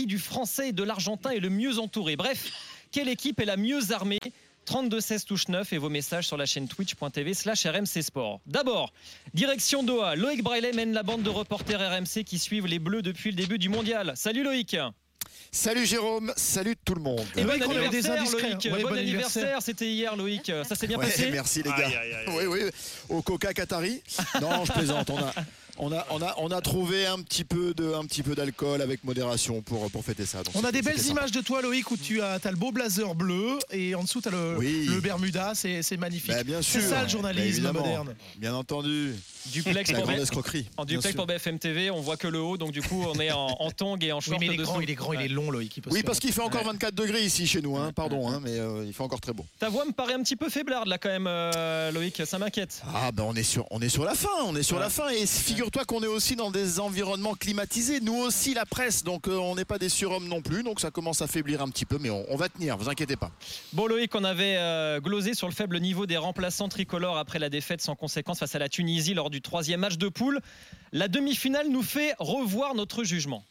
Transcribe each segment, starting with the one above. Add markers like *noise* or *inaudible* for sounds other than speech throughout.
qui du français et de l'argentin est le mieux entouré Bref, quelle équipe est la mieux armée? 32 16 touche 9 et vos messages sur la chaîne twitch.tv slash RMC Sport. D'abord, direction Doha, Loïc Braillet mène la bande de reporters RMC qui suivent les Bleus depuis le début du mondial. Salut Loïc Salut Jérôme, salut tout le monde. Et bon anniversaire, Loïc. bon, anniversaire, c'était hier, Loïc. Ça s'est bien passé? Merci les gars. Oui, oui, au Coca Qatari. Non, je plaisante. On a, on a, on a, on a trouvé un petit peu de, un petit peu d'alcool avec modération pour, pour fêter ça. on a des belles images de toi, Loïc, où tu as, as le beau blazer bleu et en dessous tu as le, le Bermuda. C'est magnifique. Bah, bien sûr. C'est ça le journalisme bah, moderne. Bien entendu. Duplex pour, escroquerie, en duplex pour BFM TV, on voit que le haut, donc du coup on est en, en tongue et en short. Oui, mais il est grand, il est grand, il est long, Loïc. Oui, parce qu'il fait encore 24 degrés ici chez nous, hein, pardon, hein, mais euh, il fait encore très beau. Ta voix me paraît un petit peu faiblarde là quand même, euh, Loïc, ça m'inquiète. Ah ben on est sur, on est sur la fin, on est sur la fin et figure-toi qu'on est aussi dans des environnements climatisés, nous aussi la presse, donc euh, on n'est pas des surhommes non plus, donc ça commence à faiblir un petit peu, mais on, va tenir, vous inquiétez pas. Bon Loïc, on avait euh, glosé sur le faible niveau des remplaçants tricolores après la défaite sans conséquence face à la Tunisie lors du troisième match de poule. La demi-finale nous fait revoir notre jugement.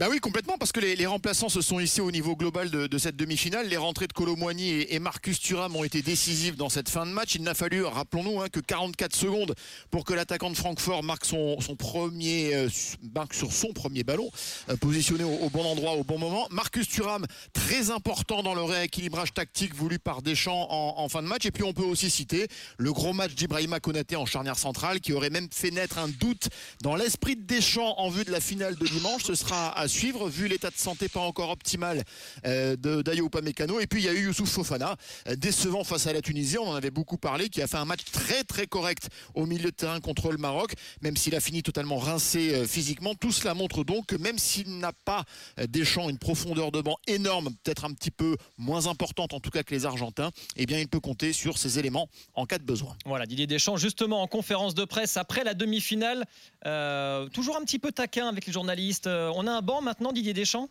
Bah oui, complètement, parce que les, remplaçants se sont ici au niveau global de, cette demi-finale. Les rentrées de Colomboigny et, Marcus Thuram ont été décisives dans cette fin de match. Il n'a fallu, rappelons-nous, hein, que 44 secondes pour que l'attaquant de Francfort marque son, premier, euh, marque sur son premier ballon, euh, positionné au, bon endroit au bon moment. Marcus Thuram, très important dans le rééquilibrage tactique voulu par Deschamps en, fin de match. Et puis on peut aussi citer le gros match d'Ibrahima Konaté en charnière centrale, qui aurait même fait naître un doute dans l'esprit de Deschamps en vue de la finale de dimanche. Ce sera à suivre vu l'état de santé pas encore optimal euh, de Dayo Upamecano. Et puis il y a eu Youssouf Fofana, euh, décevant face à la Tunisie, on en avait beaucoup parlé, qui a fait un match très très correct au milieu de terrain contre le Maroc, même s'il a fini totalement rincé euh, physiquement. Tout cela montre donc que même s'il n'a pas Deschamps une profondeur de banc énorme, peut-être un petit peu moins importante en tout cas que les Argentins, eh bien il peut compter sur ces éléments en cas de besoin. Voilà, Didier Deschamps justement en conférence de presse après la demi-finale, toujours un petit peu taquin avec les journalistes. on a un maintenant, Didier Deschamps?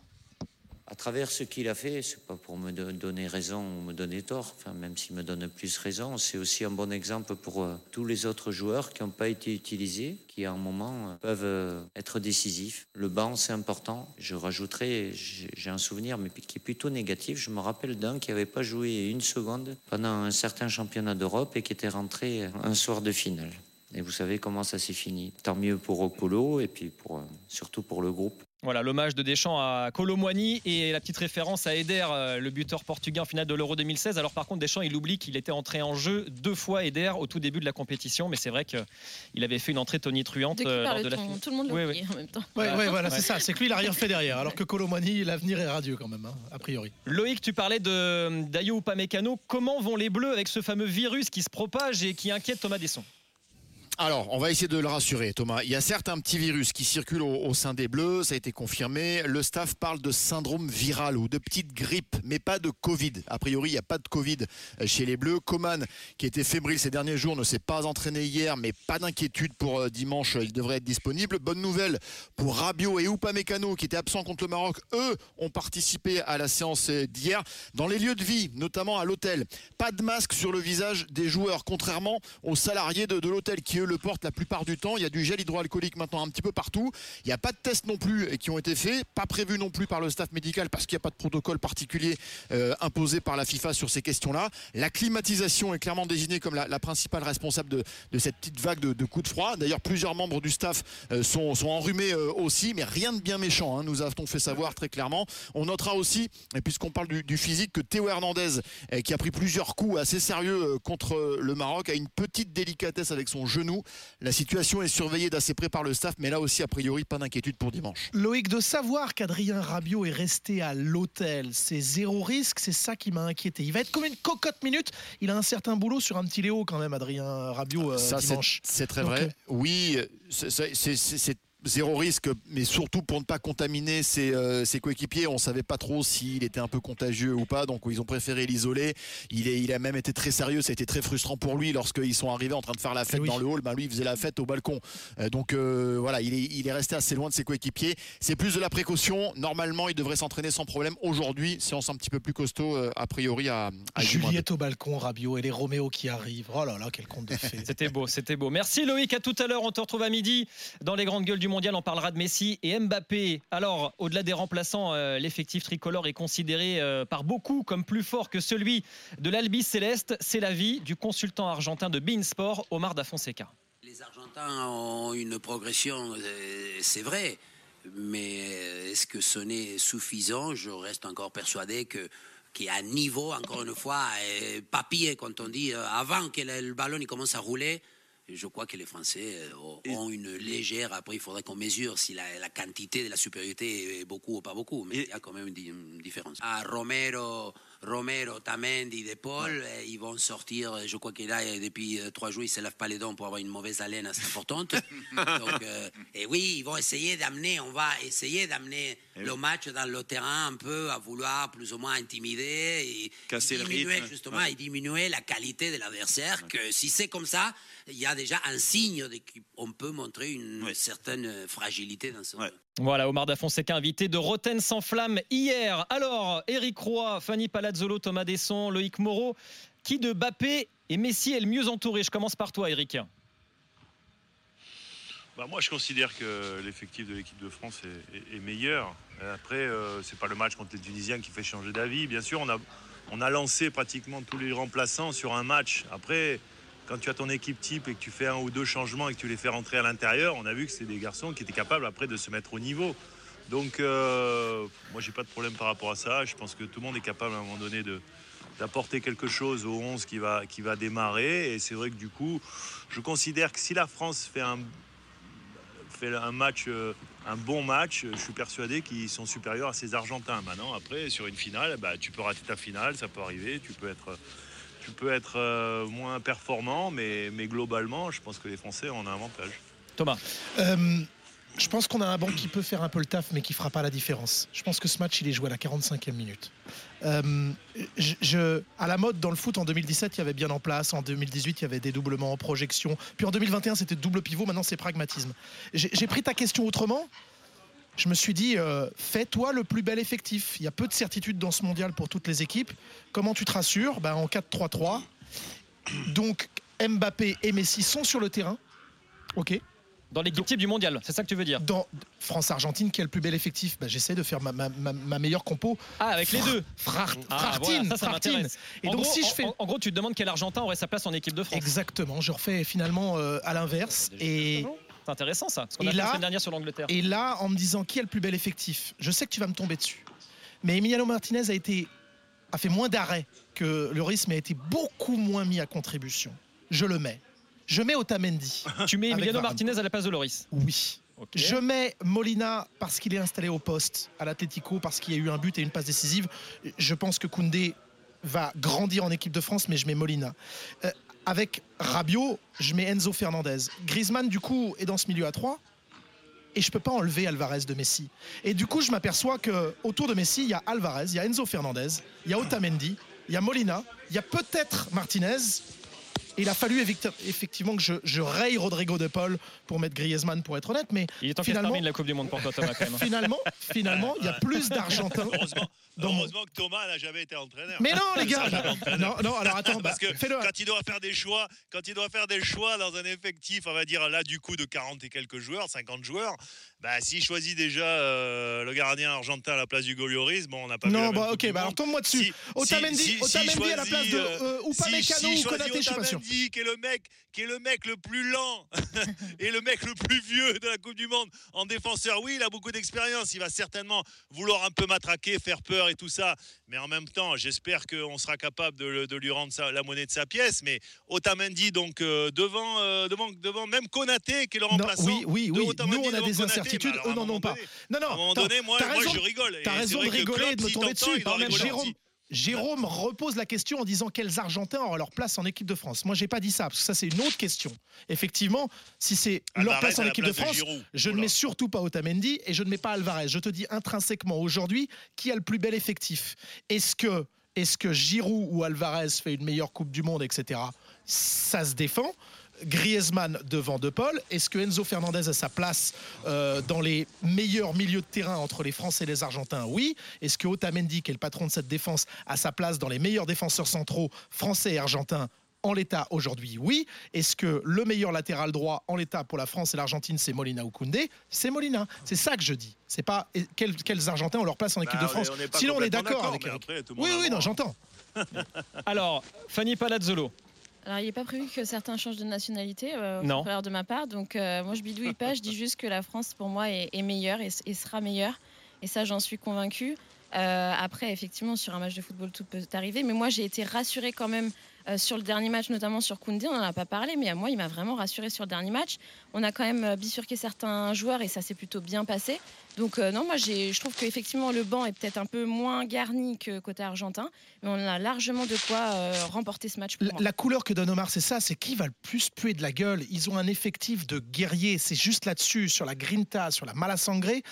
À travers ce qu'il a fait, c'est pas pour me donner raison ou me donner tort, même s'il me donne plus raison, c'est aussi un bon exemple pour euh, tous les autres joueurs qui n'ont pas été utilisés, qui à un moment euh, peuvent euh, être décisifs. Le banc, c'est important. Je rajouterai, j'ai un souvenir, mais qui est plutôt négatif. Je me rappelle d'un qui n'avait pas joué une seconde pendant un certain championnat d'Europe et qui était rentré un soir de finale. Et vous savez comment ça s'est fini. Tant mieux pour Opolo et puis surtout pour le groupe. Voilà l'hommage de Deschamps à Colomboigny et la petite référence à Eder, euh, le buteur portugais en finale de l'Euro 2016. Alors par contre, Deschamps, il oublie qu'il était entré en jeu deux fois Eder au tout début de la compétition, mais c'est vrai qu'il avait fait une entrée tonitruante euh, lors de la finale. Tout le monde l'oublie en même temps. Oui, voilà, c'est ça. C'est que lui, il n'a rien fait derrière, alors que Colomboigny, l'avenir est radieux quand même, hein, a priori. Loïc, tu parlais de Dayo Upamecano. Comment vont les Bleus avec ce fameux virus qui se propage et qui inquiète Thomas Desson? Alors, on va essayer de le rassurer, Thomas. Il y a certes un petit virus qui circule au, sein des Bleus, ça a été confirmé. Le staff parle de syndrome viral ou de petite grippe, mais pas de Covid. A priori, il n'y a pas de Covid chez les Bleus. Coman, qui était fébrile ces derniers jours, ne s'est pas entraîné hier, mais pas d'inquiétude pour euh, dimanche, il devrait être disponible. Bonne nouvelle pour Rabiot et Upamecano, qui étaient absents contre le Maroc. Eux ont participé à la séance d'hier. Dans les lieux de vie, notamment à l'hôtel, pas de masque sur le visage des joueurs, contrairement aux salariés de, de l'hôtel qui, eux, le porte la plupart du temps. Il y a du gel hydroalcoolique maintenant un petit peu partout. Il n'y a pas de tests non plus qui ont été faits, pas prévu non plus par le staff médical parce qu'il n'y a pas de protocole particulier euh, imposé par la FIFA sur ces questions-là. La climatisation est clairement désignée comme la, principale responsable de, cette petite vague de, coups de froid. D'ailleurs, plusieurs membres du staff euh, sont, enrhumés euh, aussi, mais rien de bien méchant. Hein. nous avons fait savoir très clairement. On notera aussi, puisqu'on parle du, du, physique, que Théo Hernandez, qui a pris plusieurs coups assez sérieux contre le Maroc, a une petite délicatesse avec son genou la situation est surveillée d'assez près par le staff, mais là aussi, a priori, pas d'inquiétude pour dimanche. Loïc, de savoir qu'Adrien Rabiot est resté à l'hôtel, c'est zéro risque, c'est ça qui m'a inquiété. Il va être comme une cocotte minute. Il a un certain boulot sur un petit Léo quand même, Adrien Rabiot, euh, ça, dimanche. C'est très vrai. Euh, oui, c'est zéro risque, mais surtout pour ne pas contaminer ses, euh, coéquipiers. On ne savait pas trop s'il était un peu contagieux ou pas, donc ils ont préféré l'isoler. Il, il a même été très sérieux, ça a été très frustrant pour lui lorsqu'ils sont arrivés en train de faire la fête dans le hall. Ben, lui, il faisait la fête au balcon. Euh, donc euh, voilà, il est, il est resté assez loin de ses coéquipiers. C'est plus de la précaution. Normalement, il devrait s'entraîner sans problème. Aujourd'hui, séance un petit peu plus costaud, a priori, à, à Juliette au balcon, Rabiot et les Roméo qui arrivent. Oh là là, quel compte de fait. *laughs* c'était beau, c'était beau. Merci Loïc, à tout à l'heure. On te retrouve à midi dans les grandes gueules du mondial, on parlera de Messi et Mbappé. Alors, au-delà des remplaçants, euh, l'effectif tricolore est considéré euh, par beaucoup comme plus fort que celui de l'Albi Céleste. C'est l'avis du consultant argentin de Beansport, Omar Da Fonseca. Les Argentins ont une progression, euh, c'est vrai, mais est-ce que ce n'est suffisant? Je reste encore persuadé que y a un niveau, encore une fois, papier, quand on dit, avant que le ballon il commence à rouler, je crois que les Français euh, ont une légère. Après, il faudrait qu'on mesure si la, quantité de la supériorité est beaucoup ou pas beaucoup, mais il y a quand même une, différence. Ah, Romero, Romero, Tamendi, De Paul, euh, ils vont sortir. Je crois qu'il là, depuis euh, trois jours, ils ne se lavent pas les dents pour avoir une mauvaise haleine assez importante. *laughs* et oui, ils vont essayer d'amener, on va essayer d'amener le match dans le terrain un peu à vouloir plus ou moins intimider et casser diminuer, le rythme. justement et diminuer la qualité de l'adversaire. Que si c'est comme ça, il y a déjà un signe qu'on peut montrer une certaine fragilité dans ce. Voilà, Omar Da Fonseca invité de Roten sans flamme hier. Alors, Eric Roy, Fanny Palazzolo, Thomas Desson, Loïc Moreau, qui de Bappé et Messi est le mieux entouré? Je commence par toi, Eric. Bah moi, je considère que l'effectif de l'équipe de France est, meilleur. Après, euh, c'est pas le match contre les Tunisiens qui fait changer d'avis. Bien sûr, on a, on a lancé pratiquement tous les remplaçants sur un match. Après, quand tu as ton équipe type et que tu fais un ou deux changements et que tu les fais rentrer à l'intérieur, on a vu que c'est des garçons qui étaient capables après de se mettre au niveau. Donc, euh, moi, j'ai pas de problème par rapport à ça. Je pense que tout le monde est capable à un moment donné de, d'apporter quelque chose au 11 qui va, qui va démarrer. Et c'est vrai que du coup, je considère que si la France fait un, fait un match, euh, un bon match, je suis persuadé qu'ils sont supérieurs à ces Argentins. Maintenant, après, sur une finale, bah, tu peux rater ta finale, ça peut arriver. Tu peux être tu peux être euh, moins performant, mais, mais globalement, je pense que les Français ont un avantage. Thomas euh, je pense qu'on a un banc qui peut faire un peu le taf, mais qui fera pas la différence. Je pense que ce match, il est joué à la 45e minute. Euh, je, à la mode, dans le foot, en 2017, il y avait bien en place. En 2018, il y avait des doublements en projection. Puis en 2021, c'était double pivot. Maintenant, c'est pragmatisme. J'ai pris ta question autrement je me suis dit, euh, fais-toi le plus bel effectif. Il y a peu de certitudes dans ce mondial pour toutes les équipes. Comment tu te rassures ben, En 4-3-3. Donc Mbappé et Messi sont sur le terrain. OK. Dans l'équipe type du mondial, c'est ça que tu veux dire Dans France-Argentine, le plus bel effectif ben, J'essaie de faire ma, meilleure compo. Ah, avec les deux ah, Et en donc, gros, si je fais. En, gros, tu te demandes quel Argentin aurait sa place en équipe de France. Exactement. Je refais finalement euh, à l'inverse. Et. C'est intéressant ça, ce qu'on a fait la semaine dernière sur l'Angleterre. Et là, en me disant qui a le plus bel effectif, je sais que tu vas me tomber dessus. Mais Emiliano Martinez a été a fait moins d'arrêts que le rythme a été beaucoup moins mis à contribution. Je le mets. Je mets Otamendi. *laughs* tu mets Emiliano Martinez à la place de Loris Oui. Je mets Molina parce qu'il est installé au poste à l'Atlético, parce qu'il y a eu un but et une passe décisive. Je pense que Koundé va grandir en équipe de France, mais je mets Molina. Euh, avec Rabiot, je mets Enzo Fernandez. Griezmann, du coup, est dans ce milieu à 3. Et je peux pas enlever Alvarez de Messi. Et du coup, je m'aperçois que autour de Messi, il y a Alvarez, il y a Enzo Fernandez, il y a Otamendi, il y a Molina, il y a peut-être Martinez il a fallu effectivement que je, raye Rodrigo de Paul pour mettre Griezmann, pour être honnête. Mais il est temps finalement, termine la Coupe du Monde pour toi, Thomas. Quand même. *laughs* finalement, finalement, il y a plus d'Argentins. *laughs* Heureusement, que Thomas n'a jamais été entraîneur. Mais non, les *laughs* gars. non, non, alors attends. Parce bah, que quand il doit faire des choix, quand il doit faire des choix dans un effectif, on va dire là du coup de 40 et quelques joueurs, 50 joueurs, bah s'il choisit déjà euh, le gardien argentin à la place du Golioris, bon, on n'a pas. Non, bah ok, bah alors tombe-moi dessus. Si, Otamendi, Otamendi à la place de euh, ou pas Mécano ou Konaté, je suis pas sûr qui est le mec, qui est le mec le plus lent *laughs* et le mec le plus vieux de la Coupe du Monde en défenseur. Oui, il a beaucoup d'expérience. Il va certainement vouloir un peu matraquer, faire peur et tout ça. Mais en même temps, j'espère qu'on sera capable de, lui rendre la monnaie de sa pièce. Mais Otamendi, donc euh, devant, euh, devant, devant même Konaté, qui est le remplaçant. oui, oui, oui. Nous, on a des incertitudes. Eux n'en ont pas. Non, non. À un moment donné, moi, moi je rigole. T'as raison de rigoler et de me tomber dessus. Jérôme. Jérôme repose la question en disant quels Argentins auront leur place en équipe de France. Moi, j'ai pas dit ça parce que ça c'est une autre question. Effectivement, si c'est leur place en équipe de France, je ne mets surtout pas Otamendi et je ne mets pas Alvarez. Je te dis intrinsèquement aujourd'hui qui a le plus bel effectif? Est-ce que est-ce que Giroud ou Alvarez fait une meilleure Coupe du Monde, etc. Ça se défend. Griezmann devant De Paul. Est-ce que Enzo Fernandez a sa place euh, dans les meilleurs milieux de terrain entre les Français et les Argentins? Oui. Est-ce que Otamendi, qui est le patron de cette défense, a sa place dans les meilleurs défenseurs centraux français et argentins en l'état aujourd'hui? Oui. Est-ce que le meilleur latéral droit en l'état pour la France et l'Argentine, c'est Molina ou Koundé? C'est Molina. C'est ça que je dis. C'est pas quels, Argentins ont leur place en équipe bah, de France. Sinon, on est d'accord avec. oui, oui, non, j'entends. *laughs* *laughs* Alors, Fanny Palazzolo. Alors, il n'est pas prévu que certains changent de nationalité, euh, non. de ma part. Donc, euh, moi, je bidouille pas. Je dis juste que la France, pour moi, est, meilleure et, et, sera meilleure. Et ça, j'en suis convaincue. Euh, après, effectivement, sur un match de football, tout peut arriver. Mais moi, j'ai été rassurée quand même euh, sur le dernier match, notamment sur Koundé. On n'en a pas parlé, mais à moi, il m'a vraiment rassurée sur le dernier match. On a quand même euh, bifurqué certains joueurs et ça s'est plutôt bien passé. Donc euh, non, moi je trouve qu'effectivement le banc est peut-être un peu moins garni que côté argentin, mais on a largement de quoi euh, remporter ce match. la, couleur que donne Omar, c'est ça, c'est qui va le plus puer de la gueule. Ils ont un effectif de guerriers, c'est juste là-dessus, sur la grinta, sur la malasangré.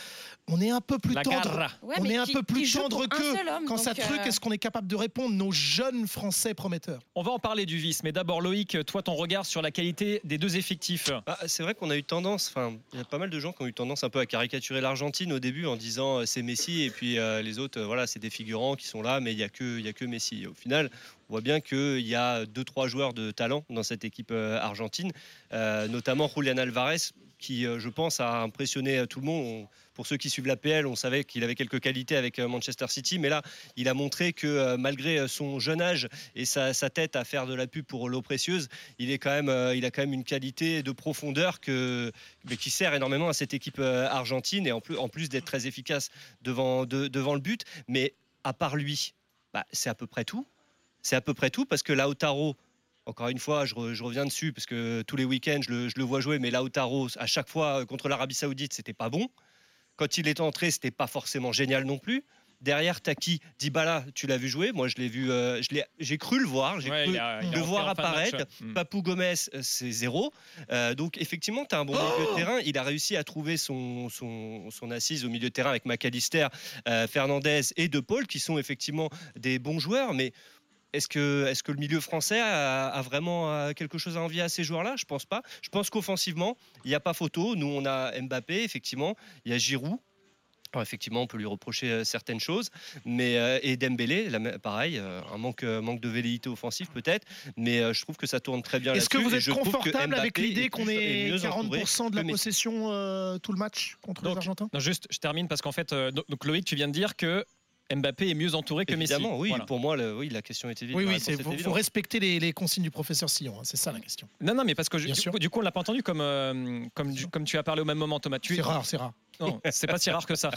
On est un peu plus tendre. on est un peu plus tendre qu'eux. Quand ça truc, est-ce qu'on est capable de répondre nos jeunes Français prometteurs? On va en parler du vice, mais d'abord Loïc, toi ton regard sur la qualité des deux effectifs. Bah, c'est vrai qu'on a eu tendance, enfin, il y a pas mal de gens qui ont eu tendance un peu à caricaturer l'Argentine au début en disant euh, c'est Messi et puis euh, les autres, euh, voilà, c'est des figurants qui sont là, mais il n'y a, que, y a que Messi. au final, on voit bien qu'il y a deux, trois joueurs de talent dans cette équipe argentine, notamment Julian Alvarez, qui, je pense, a impressionné tout le monde pour ceux qui suivent la PL, on savait qu'il avait quelques qualités avec euh, Manchester City, mais là, il a montré que euh, malgré euh, son jeune âge et sa, tête à faire de la pub pour l'eau précieuse, il, est quand même, il a quand même une qualité de profondeur que, qui sert énormément à cette équipe argentine et en plus, en plus d'être très efficace devant, devant le but. Mais à part lui, bah, c'est à peu près tout. C'est à peu près tout parce que Lautaro, encore une fois, je, reviens dessus parce que tous les week-ends, je le, je le, vois jouer, mais Lautaro, à chaque fois contre l'Arabie Saoudite, c'était pas bon. Quand il est entré, c'était pas forcément génial non plus. Derrière Taki, Dybala, tu l'as vu jouer? Moi, je l'ai vu, euh, j'ai cru le voir, j'ai cru le voir apparaître. Hmm. Papou Gomez, euh, c'est zéro. Euh, donc, effectivement, tu as un bon milieu de oh terrain. Il a réussi à trouver son, son, assise au milieu de terrain avec McAllister, Fernandez et De Paul, qui sont effectivement des bons joueurs. Mais est-ce que, est que le milieu français a, vraiment euh, quelque chose à envier à ces joueurs-là? Je pense pas. Je pense qu'offensivement, il n'y a pas photo. Nous, on a Mbappé, effectivement. Il y a Giroud. effectivement, on peut lui reprocher euh, certaines choses, mais euh, et Dembélé, pareil, un manque, manque de velléité offensive peut-être, mais je trouve que ça tourne très bien. Est-ce que vous êtes confortable avec l'idée qu'on ait 40% de la possession tout le match contre les Argentins? non, Juste, je termine parce qu'en fait, donc Loïc, tu viens de dire que Mbappé est mieux entouré que Messi. Évidemment, oui. Pour moi, oui, la question était évidente. Oui, oui, il faut, respecter les, consignes du professeur Sillon. Hein, c'est ça la question. Non, non, mais parce que du, coup, on l'a pas entendu comme, euh, comme, comme tu as parlé au même moment, Thomas. C'est rare, c'est rare. Non, c'est pas si rare que ça.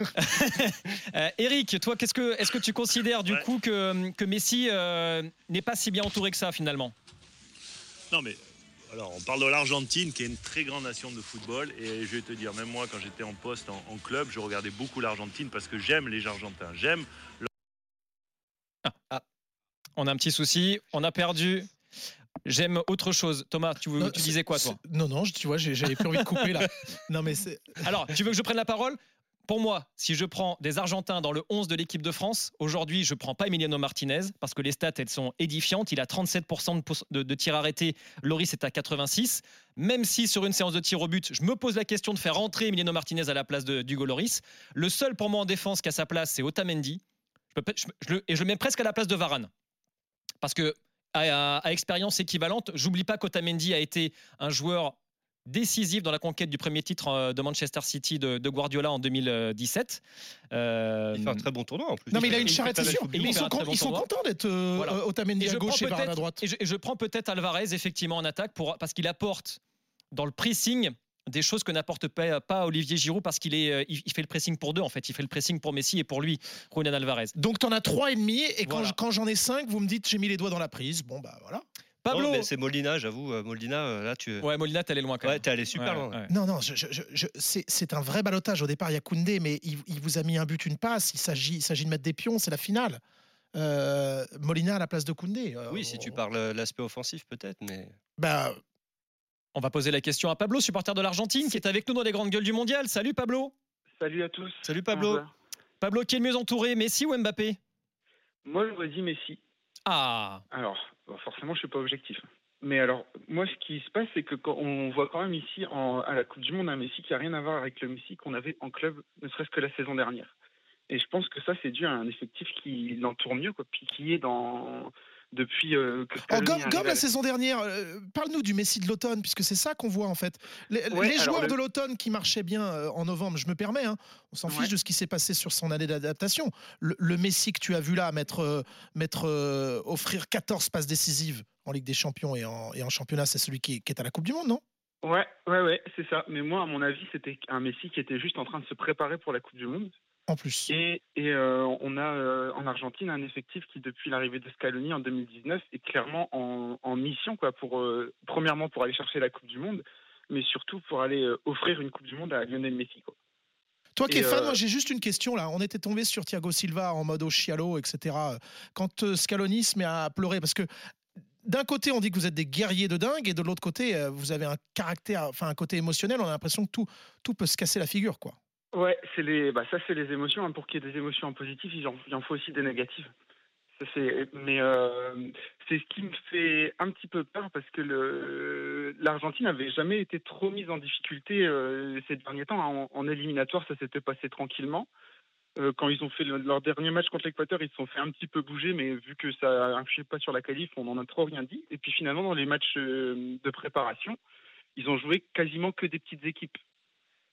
*laughs* euh, Eric, toi, qu'est-ce que, est-ce que tu considères du coup que, que Messi euh, n'est pas si bien entouré que ça finalement? Non, mais alors, on parle de l'Argentine, qui est une très grande nation de football. Et je vais te dire, même moi, quand j'étais en poste en, club, je regardais beaucoup l'Argentine parce que j'aime les Argentins. J'aime. Ah, ah. On a un petit souci. On a perdu. J'aime autre chose. Thomas, tu, tu disais quoi, toi? Non, non, tu vois, j'avais plus envie de couper là. *laughs* Non, mais Alors, tu veux que je prenne la parole? Pour moi, si je prends des Argentins dans le 11 de l'équipe de France, aujourd'hui, je ne prends pas Emiliano Martinez parce que les stats, elles sont édifiantes. Il a 37% de, tirs arrêtés. Loris est à 86. Même si sur une séance de tir au but, je me pose la question de faire rentrer Emiliano Martinez à la place de Hugo Loris. Le seul pour moi en défense qui a sa place, c'est Otamendi. et je le mets presque à la place de Varane. Parce que à expérience équivalente, j'oublie pas qu'Otamendi a été un joueur décisif dans la conquête du premier titre euh, de Manchester City de, Guardiola en 2017. Euh, il fait un très bon tournoi en plus. Non, mais il a une charrette, c'est sûr. ils sont, contents d'être euh, Otamendi à gauche et Varane à droite. Et je, prends peut-être Alvarez effectivement en attaque pour, parce qu'il apporte dans le pressing des choses que n'apporte pas, Olivier Giroud parce qu'il est, il, fait le pressing pour deux en fait. Il fait le pressing pour Messi et pour lui, Julian Alvarez. Donc tu en as trois et demi et quand, quand j'en ai cinq, vous me dites j'ai mis les doigts dans la prise. Bon bah voilà. Pablo. c'est Molina, j'avoue. Euh, Molina, euh, là, tu. Ouais, Molina, t'es allé loin quand même. Ouais, t'es allé super loin. Non, non, c'est un vrai balotage. Au départ, il y a Koundé, mais il, vous a mis un but, une passe. Il s'agit de mettre des pions, c'est la finale. Euh, Molina à la place de Koundé. oui, si tu parles l'aspect offensif, peut-être, mais. Bah. On va poser la question à Pablo, supporter de l'Argentine, qui est avec nous dans les grandes gueules du mondial. Salut Pablo. Salut à tous. Salut Pablo. Pablo, qui est le mieux entouré, Messi ou Mbappé? Moi, je dit Messi. Ah. Alors, forcément, je suis pas objectif. Mais alors, moi, ce qui se passe, c'est que on voit quand même ici, à la Coupe du Monde, un Messi qui a rien à voir avec le Messi qu'on avait en club, ne serait-ce que la saison dernière. Et je pense que ça, c'est dû à un effectif qui l'entoure mieux, quoi, puis qui est dans, depuis euh, que oh, comme, la saison dernière. Euh, parle-nous du Messi de l'automne, puisque c'est ça qu'on voit en fait. Les, joueurs de l'automne qui marchaient bien euh, en novembre, je me permets, hein, on s'en fiche de ce qui s'est passé sur son année d'adaptation. Le, Messi que tu as vu là mettre, mettre offrir 14 passes décisives en Ligue des Champions et en, et en championnat, c'est celui qui, qui est à la Coupe du Monde, non? Ouais, ouais, ouais, c'est ça. Mais moi, à mon avis, c'était un Messi qui était juste en train de se préparer pour la Coupe du Monde. En plus. Et, et euh, on a euh, en Argentine un effectif qui, depuis l'arrivée de Scaloni en 2019, est clairement en, en mission, quoi, pour euh, premièrement pour aller chercher la Coupe du Monde, mais surtout pour aller offrir une Coupe du Monde à Lionel Messi. Quoi. Toi qui es fan, moi j'ai juste une question là. On était tombé sur Thiago Silva en mode Chialo, etc. Quand Scaloni se met à pleurer, parce que d'un côté, on dit que vous êtes des guerriers de dingue, et de l'autre côté, vous avez un caractère, enfin un côté émotionnel. On a l'impression que tout, tout peut se casser la figure, quoi. Ouais, c'est les, bah ça c'est les émotions. Hein. Pour qu'il y ait des émotions positives, il en, en faut aussi des négatives. Mais euh, c'est ce qui me fait un petit peu peur parce que le, l'Argentine n'avait jamais été trop mise en difficulté euh, ces derniers temps. En, en éliminatoire, ça s'était passé tranquillement. Euh, quand ils ont fait leur dernier match contre l'Équateur, ils se sont fait un petit peu bouger, mais vu que ça n'influait pas sur la qualif, on n'en a trop rien dit. Et puis finalement, dans les matchs de préparation, ils ont joué quasiment que des petites équipes.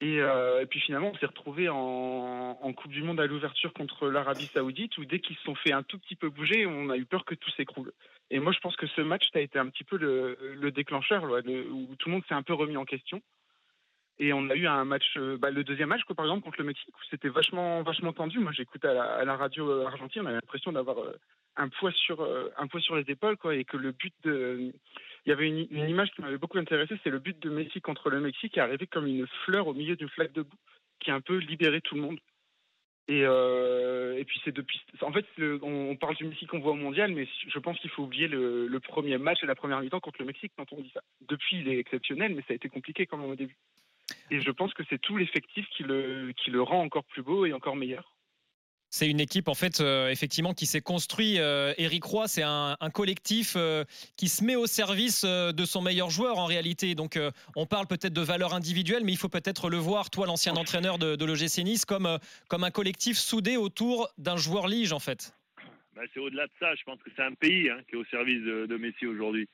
Et, euh, puis finalement, on s'est retrouvé en, Coupe du Monde à l'ouverture contre l'Arabie Saoudite, où dès qu'ils se sont fait un tout petit peu bouger, on a eu peur que tout s'écroule. Et moi, je pense que ce match, ça a été un petit peu le, déclencheur, où tout le monde s'est un peu remis en question. Et on a eu un match, euh, bah, le deuxième match, par exemple, contre le Mexique, où c'était vachement, vachement tendu. Moi, j'écoutais à, la radio euh, argentine, on avait l'impression d'avoir un poids sur, un poids sur les épaules, quoi, et que le but de, il y avait une, image qui m'avait beaucoup intéressé, c'est le but de Messi contre le Mexique, qui est arrivé comme une fleur au milieu d'une flaque de boue, qui a un peu libéré tout le monde. Et, et puis c'est depuis. En fait, on, parle du Mexique qu'on voit au mondial, mais je pense qu'il faut oublier le, premier match et la première mi-temps contre le Mexique quand on dit ça. Depuis, il est exceptionnel, mais ça a été compliqué quand même au début. Et je pense que c'est tout l'effectif qui le, qui le rend encore plus beau et encore meilleur. C'est une équipe en fait euh, effectivement qui s'est construit. Euh, Eric Roy, c'est un, collectif euh, qui se met au service de son meilleur joueur en réalité. Donc on parle peut-être de valeur individuelle, mais il faut peut-être le voir, toi l'ancien entraîneur de, de l'OGC Nice, comme, comme un collectif soudé autour d'un joueur lige en fait. Bah, c'est au-delà de ça. Je pense que c'est un pays hein, qui est au service de, de Messi aujourd'hui.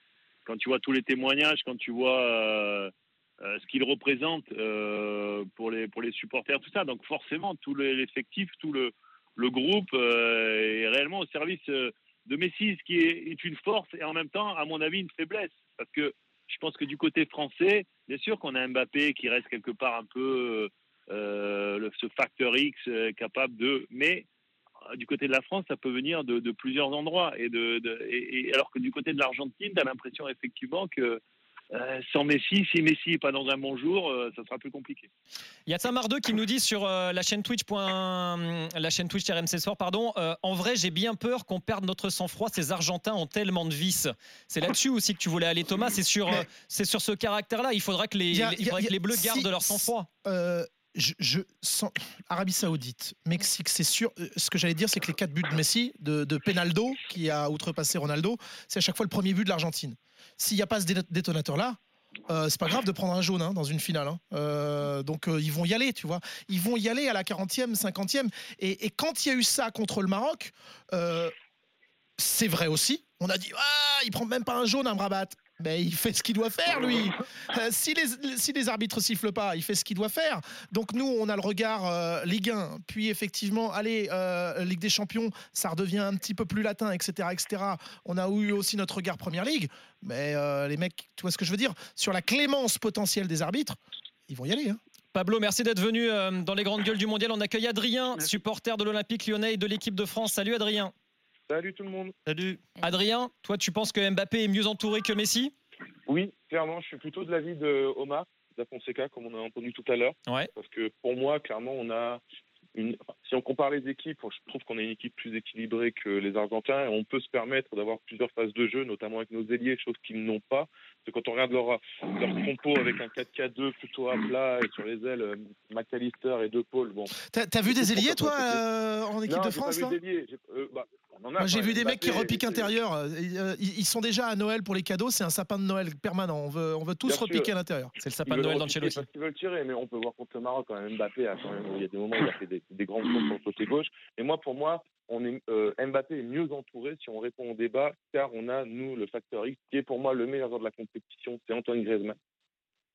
Quand tu vois tous les témoignages, quand tu vois euh, ce qu'il représente euh, pour, les, pour les supporters, tout ça. Donc forcément, tout l'effectif, tout le, le groupe euh, est réellement au service de Messi, ce qui est, une force et en même temps, à mon avis, une faiblesse. Parce que je pense que du côté français, bien sûr qu'on a Mbappé qui reste quelque part un peu euh, ce facteur X capable de... Mais du côté de la France, ça peut venir de, plusieurs endroits. Et, de, de et, alors que du côté de l'Argentine, tu as l'impression effectivement que euh, sans Messi, si Messi n'est pas dans un bon jour, euh, ça sera plus compliqué. Il y a Samar2 qui nous dit sur euh, la chaîne Twitch. la chaîne Twitch RMC Sport, pardon. en vrai, j'ai bien peur qu'on perde notre sang-froid. Ces Argentins ont tellement de vices. C'est là-dessus aussi que tu voulais aller, Thomas. C'est sur, c'est sur ce caractère-là. Il faudra que les, les Bleus gardent leur sang-froid. Arabie Saoudite, Mexique, c'est sûr. Ce que j'allais dire, c'est que les quatre buts de Messi, de, Penaldo, qui a outrepassé Ronaldo, c'est à chaque fois le premier but de l'Argentine s'il n'y a pas ce détonateur-là, euh, c'est pas grave de prendre un jaune hein, dans une finale. Hein. Euh, donc euh, ils vont y aller, tu vois. Ils vont y aller à la 40e, 50e. Et, quand il y a eu ça contre le Maroc, euh, c'est vrai aussi. On a dit, ah, il prend même pas un jaune, un Brabat mais il fait ce qu'il doit faire, lui. Euh, si, les, si les arbitres sifflent pas, il fait ce qu'il doit faire. Donc nous, on a le regard euh, Ligue 1, puis effectivement, allez, euh, Ligue des Champions, ça redevient un petit peu plus latin, etc., etc. On a eu aussi notre regard Première Ligue, mais les mecs, tu vois ce que je veux dire? Sur la clémence potentielle des arbitres, ils vont y aller. Hein. Pablo, merci d'être venu dans les grandes gueules du mondial. On accueille Adrien, supporter de l'Olympique lyonnais et de l'équipe de France. Salut Adrien. Salut tout le monde. Salut. Adrien, toi tu penses que Mbappé est mieux entouré que Messi? Oui, clairement, je suis plutôt de l'avis de Omar da Fonseca, comme on a entendu tout à l'heure. Ouais. Parce que pour moi, clairement, on a une... si on compare les équipes, je trouve qu'on est une équipe plus équilibrée que les Argentins et on peut se permettre d'avoir plusieurs phases de jeu, notamment avec nos ailiers, chose qu'ils n'ont pas. Parce que quand on regarde leur, leur compo avec un 4-4-2 plutôt à plat et sur les ailes, euh, McAllister et De Paul, bon. T'as as vu des ailiers, toi, euh, en équipe de France pas vu euh, bah, j'ai vu des mecs qui repiquent intérieur. Ils sont déjà à Noël pour les cadeaux. C'est un sapin de Noël permanent. On veut, on veut tous repiquer à l'intérieur. C'est le sapin de Noël dans le Chelsea. Ils veulent tirer, mais on peut voir contre le Maroc quand même. Mbappé a quand même. Il y a des moments où il a fait des, des grandes fautes sur le côté gauche. Et moi, pour moi, euh, Mbappé est mieux entouré si on répond au débat, car on a, nous, le facteur X, qui est pour moi le meilleur joueur de la compétition, c'est Antoine Griezmann,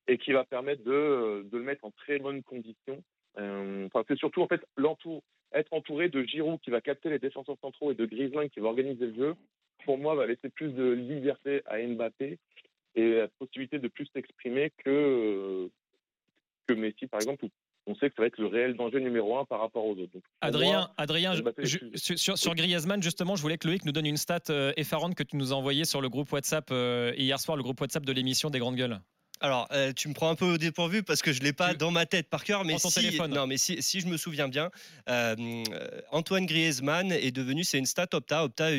et qui va permettre de, de le mettre en très bonne condition. Euh, enfin, c'est surtout, en fait, l'entour, être entouré de Giroud qui va capter les défenseurs centraux et de Griezmann qui va organiser le jeu, pour moi, va laisser plus de liberté à Mbappé et la possibilité de plus s'exprimer que, que Messi, par exemple, on sait que ça va être le réel danger numéro un par rapport aux autres. Adrien, Adrien sur, Griezmann, justement, je voulais que Loïc nous donne une stat euh, effarante que tu nous as envoyée sur le groupe WhatsApp euh, hier soir, le groupe WhatsApp de l'émission des Grandes Gueules. Alors, euh, tu me prends un peu au dépourvu parce que je ne l'ai pas dans ma tête par cœur, mais, si, non, mais si, si, je me souviens bien, Antoine Griezmann est devenu, c'est une stat Opta, Opta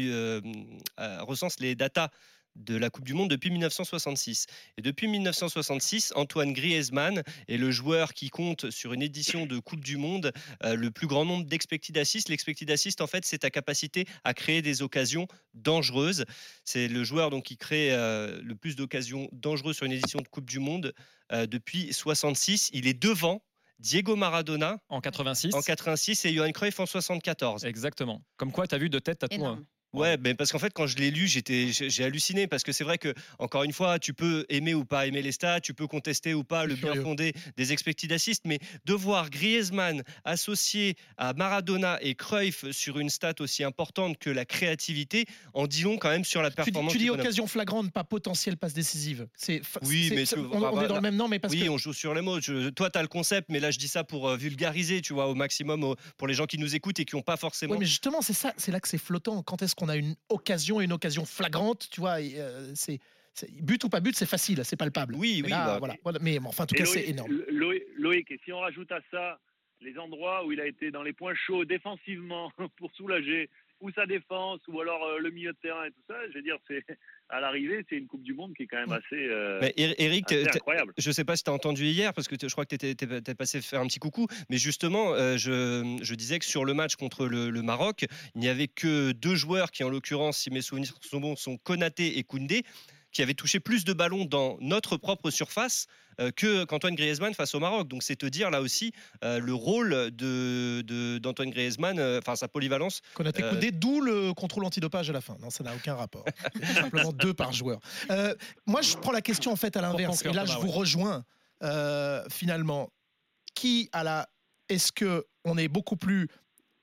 recense les datas de la Coupe du Monde depuis 1966. Et depuis 1966, Antoine Griezmann est le joueur qui compte sur une édition de Coupe du Monde euh, le plus grand nombre d'expected assists. L'expected assist, en fait, c'est ta capacité à créer des occasions dangereuses. C'est le joueur donc qui crée euh, le plus d'occasions dangereuses sur une édition de Coupe du Monde euh, depuis 66. Il est devant Diego Maradona en 86, en 86 et Johan Cruyff en 74. Exactement. Comme quoi, tu as vu de tête à toi. Ouais, mais parce qu'en fait, quand je l'ai lu, j'étais, j'ai halluciné parce que c'est vrai que, encore une fois, tu peux aimer ou pas aimer les stats, tu peux contester ou pas le bien fondé des expected assists, mais de voir Griezmann associé à Maradona et Cruyff sur une stat aussi importante que la créativité, en dit long quand même sur la performance. Tu dis, tu dis occasion flagrante, pas potentielle passe décisive. C'est, oui, mais on, est dans le même nom, mais parce oui, on joue sur les mots. toi, tu as le concept, mais là, je dis ça pour euh, vulgariser, tu vois, au maximum pour les gens qui nous écoutent et qui n'ont pas forcément. Oui, mais justement, c'est ça, c'est là que c'est flottant. Quand est-ce qu'on a une occasion et une occasion flagrante, tu vois, euh, c'est but ou pas but, c'est facile, c'est palpable. Oui, oui, bah, voilà. Mais enfin, en tout cas, c'est énorme. Loïc, et si on rajoute à ça les endroits où il a été dans les points chauds défensivement *laughs* pour soulager ou sa défense ou alors euh, le milieu de terrain et tout ça, je veux dire, c'est *laughs* à l'arrivée, c'est une Coupe du Monde qui est quand même assez, euh, Eric, incroyable. Je ne sais pas si tu as entendu hier, parce que je crois que tu étais, passé faire un petit coucou, mais justement, euh, je, disais que sur le match contre le, Maroc, il n'y avait que deux joueurs qui, en l'occurrence, si mes souvenirs sont bons, sont Konaté et Koundé qui avait touché plus de ballons dans notre propre surface euh, que qu'Antoine Griezmann face au Maroc. Donc c'est te dire là aussi euh, le rôle de, d'Antoine Griezmann, euh, enfin sa polyvalence. Qu'on a écouté, d'où le contrôle antidopage à la fin. Non, ça n'a aucun rapport. *laughs* Simplement deux par joueur. moi, je prends la question en fait à l'inverse. Et là, je vous rejoins finalement. Qui à la est-ce que on est beaucoup plus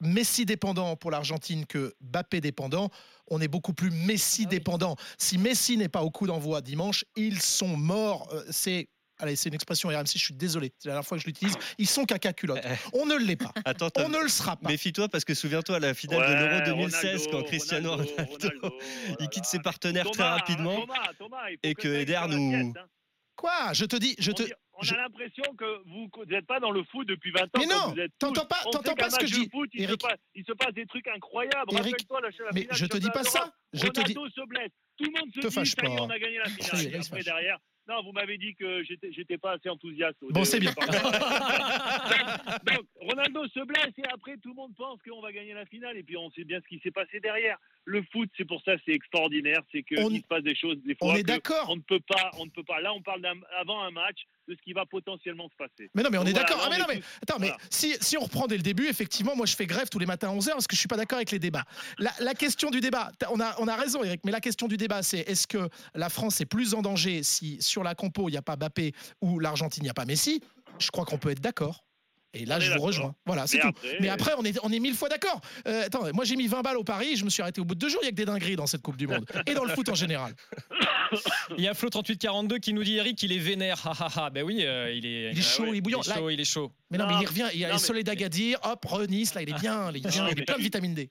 Messi dépendant pour l'Argentine que Bappé dépendant, on est beaucoup plus Messi ah dépendant. Si Messi n'est pas au coup d'envoi dimanche, ils sont morts. Euh, c'est Allez, c'est une expression RMC, je suis désolé, c'est la dernière fois que je l'utilise. Ils sont caca culotte. Eh. *laughs* On ne l'est pas. on ne le sera pas. Méfie-toi parce que souviens-toi à la finale de l'Euro 2016 quand Cristiano Ronaldo, il quitte ses partenaires très rapidement et que Eder nous. Hein. Quoi? Je te dis, je te on a l'impression que vous n'êtes pas dans le foot depuis 20 ans. Mais non, t'entends pas, t'entends pas ce que je dis. Foot, il, se passe, il, se passe, des trucs incroyables. Rappelle-toi la, la mais je te dis pas ça. Je te dis. se blesse. Tout le monde se dit, ça on a gagné la finale. Et après, derrière, non, vous m'avez dit que j'étais pas assez enthousiaste. Bon, c'est bien. *laughs* donc, Ronaldo se blesse et après, tout le monde pense qu'on va gagner la finale. Et puis, on sait bien ce qui s'est passé derrière. Le foot, c'est pour ça, c'est extraordinaire. C'est qu'il se passe des choses des fois. On est d'accord. On ne peut pas, on ne peut pas. Là, on parle avant un match de ce qui va potentiellement se passer. Mais non, mais on est d'accord. Ah, mais non, mais attends, mais si, si, on reprend dès le début, effectivement, moi, je fais grève tous les matins à 11h parce que je suis pas d'accord avec les débats. La, la, question du débat, on a, on a raison, Eric, mais la question du débat, c'est est-ce que la France est plus en danger si sur la compo, il n'y a pas Bappé ou l'Argentine, il n'y a pas Messi? Je crois qu'on peut être d'accord. Et là, je vous rejoins. Voilà, c'est tout. mais après, on est, on est mille fois d'accord. Euh, attends, moi j'ai mis 20 balles au Paris, je me suis arrêté au bout de deux jours. Il y a que des dingueries dans cette Coupe du Monde. Et dans le foot en général. *laughs* Il y a Flo 3842 qui nous dit Eric, il est vénère. ben oui, euh, il est. Il est chaud, il est bouillant. Il est chaud, il est chaud. Mais non, mais il revient. Il y a Soledad Agadir, hop, Renis, là, il est bien. Il, est bien, il est plein de vitamine D.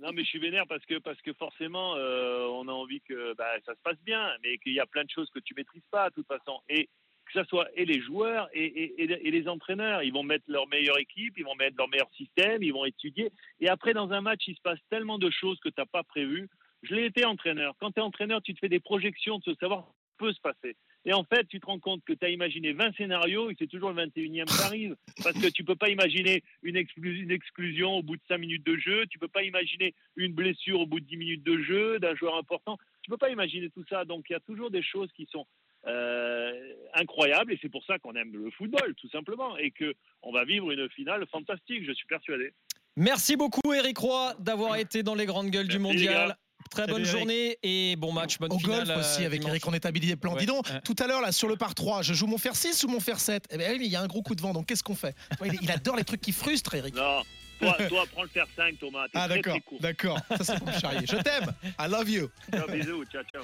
Non, mais je suis vénère parce que, parce que forcément, euh, on a envie que bah, ça se passe bien, mais qu'il y a plein de choses que tu maîtrises pas, de toute façon. Et que ce soit et les joueurs et, et, les entraîneurs. Ils vont mettre leur meilleure équipe, ils vont mettre leur meilleur système, ils vont étudier. Et après, dans un match, il se passe tellement de choses que tu n'as pas prévues. Je l'ai été entraîneur. Quand tu es entraîneur, tu te fais des projections de savoir ce qui peut se passer. Et en fait, tu te rends compte que tu as imaginé 20 scénarios et c'est toujours le 21e qui arrive. Parce que tu peux pas imaginer une, une, exclusion au bout de 5 minutes de jeu, tu peux pas imaginer une blessure au bout de 10 minutes de jeu d'un joueur important. Tu peux pas imaginer tout ça. Donc il y a toujours des choses qui sont euh, incroyable et c'est pour ça qu'on aime le football tout simplement et que on va vivre une finale fantastique, je suis persuadé. Merci beaucoup, Eric Roy, d'avoir été dans les grandes gueules du mondial. Très bonne journée et bon match, bonne Au finale. golf aussi, avec Eric, on établit des plans. Dis donc, tout à l'heure, là, sur le par 3, je joue mon fer 6 ou mon fer 7 Eh bien, il y a un gros coup de vent, donc qu'est-ce qu'on fait? Il, adore les trucs qui frustrent, Eric. Non, toi, toi prends le fer 5, Thomas. Ah, d'accord, d'accord. Ça, c'est pour me charrier. Je t'aime. I love you. Ciao, bisous. Ciao, ciao.